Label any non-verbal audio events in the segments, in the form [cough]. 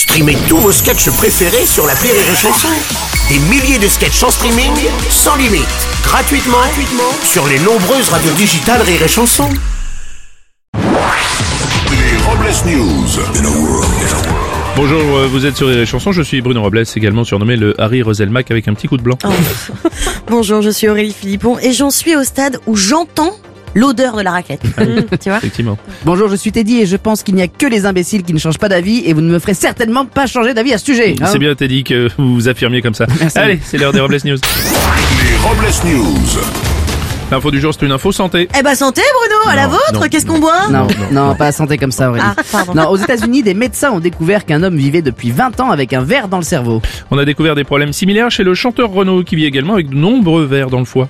Streamez tous vos sketchs préférés sur la Rire et Chanson. Des milliers de sketchs en streaming, sans limite, gratuitement, gratuitement sur les nombreuses radios digitales Rire et Chanson. Les Robles News. Bonjour, euh, vous êtes sur Rire et Chanson, je suis Bruno Robles, également surnommé le Harry Roselmack avec un petit coup de blanc. [laughs] Bonjour, je suis Aurélie Philippon et j'en suis au stade où j'entends l'odeur de la raclette. Mmh, tu vois Effectivement. Bonjour, je suis Teddy et je pense qu'il n'y a que les imbéciles qui ne changent pas d'avis et vous ne me ferez certainement pas changer d'avis à ce sujet. hein. C'est bien Teddy que vous vous affirmiez comme ça. Allez, c'est l'heure des Robles News. Les Robles News. L'info du jour, c'est une info santé. Eh ben santé Bruno, à la Non, vôtre, qu'est-ce qu'on boit? Non, non, pas santé comme ça, Aurélie. Ah, pardon. Non, aux États-Unis, des médecins ont découvert qu'un homme vivait depuis 20 ans avec un verre dans le cerveau. On a découvert des problèmes similaires chez le chanteur Renaud qui vit également avec de nombreux vers dans le foie.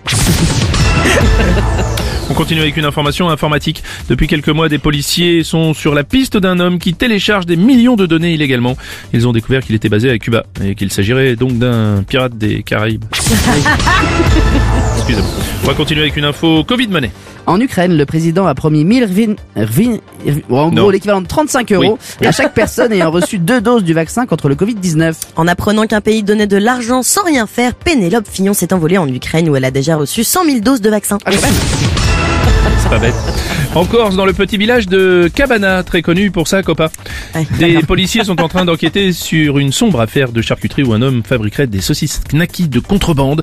On continue avec une information informatique. Depuis quelques mois, des policiers sont sur la piste d'un homme qui télécharge des millions de données illégalement. Ils ont découvert qu'il était basé à Cuba et qu'il s'agirait donc d'un pirate des Caraïbes. [laughs] Excusez-moi. On va continuer avec une info Covid money. En Ukraine, le président a promis 1000 rvin, rvin- rvin- en gros l'équivalent de 35 euros Oui. à chaque personne ayant reçu deux doses du vaccin contre le Covid-19. En apprenant qu'un pays donnait de l'argent sans rien faire, Pénélope Fillon s'est envolée en Ukraine où elle a déjà reçu 100 000 doses de vaccin. C'est pas bête. En Corse, dans le petit village de Cabana, très connu pour sa copa. Des policiers sont en train d'enquêter sur une sombre affaire de charcuterie où un homme fabriquerait des saucisses knacky de contrebande.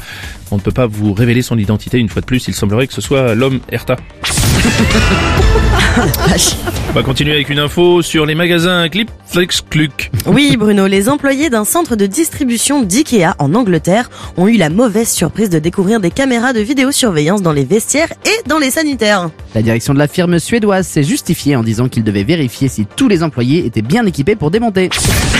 On ne peut pas vous révéler son identité une fois de plus, il semblerait que ce soit l'homme Erta. [laughs] On va continuer avec une info sur les magasins Clip Flex Cluck. Oui Bruno, les employés d'un centre de distribution d'IKEA en Angleterre ont eu la mauvaise surprise de découvrir des caméras de vidéosurveillance dans les vestiaires et dans les sanitaires. La direction de la firme suédoise s'est justifiée en disant qu'il devait vérifier si tous les employés étaient bien équipés pour démonter.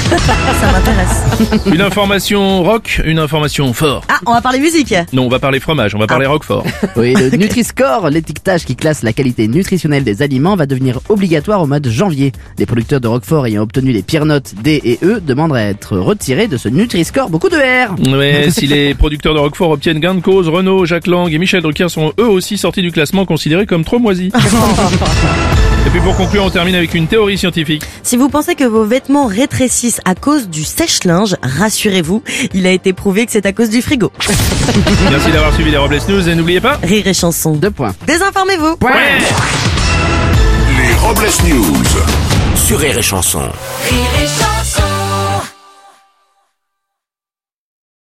Ça m'intéresse. [laughs] Une information rock, une information fort. Ah, on va parler musique Non, on va parler fromage, on va parler roquefort. [laughs] Oui, le Nutri-Score, l'étiquetage qui classe la qualité nutritionnelle des aliments, va devenir obligatoire au mois de janvier. Les producteurs de Roquefort ayant obtenu les pires notes D et E demandent à être retirés de ce Nutri-Score. Beaucoup de R Ouais, [laughs] si les producteurs de Roquefort obtiennent gain de cause, Renault, Jacques Lang et Michel Drucker sont eux aussi sortis du classement considérés comme trop moisis. Et puis pour conclure, on termine avec une théorie scientifique. Si vous pensez que vos vêtements rétrécissent à cause du sèche-linge, rassurez-vous, il a été prouvé que c'est à cause du frigo. [laughs] Merci d'avoir suivi les Robles News et n'oubliez pas... Rire et chanson. Deux points. Désinformez-vous. Les Robles News. Sur Rire et Chanson. Rire et chanson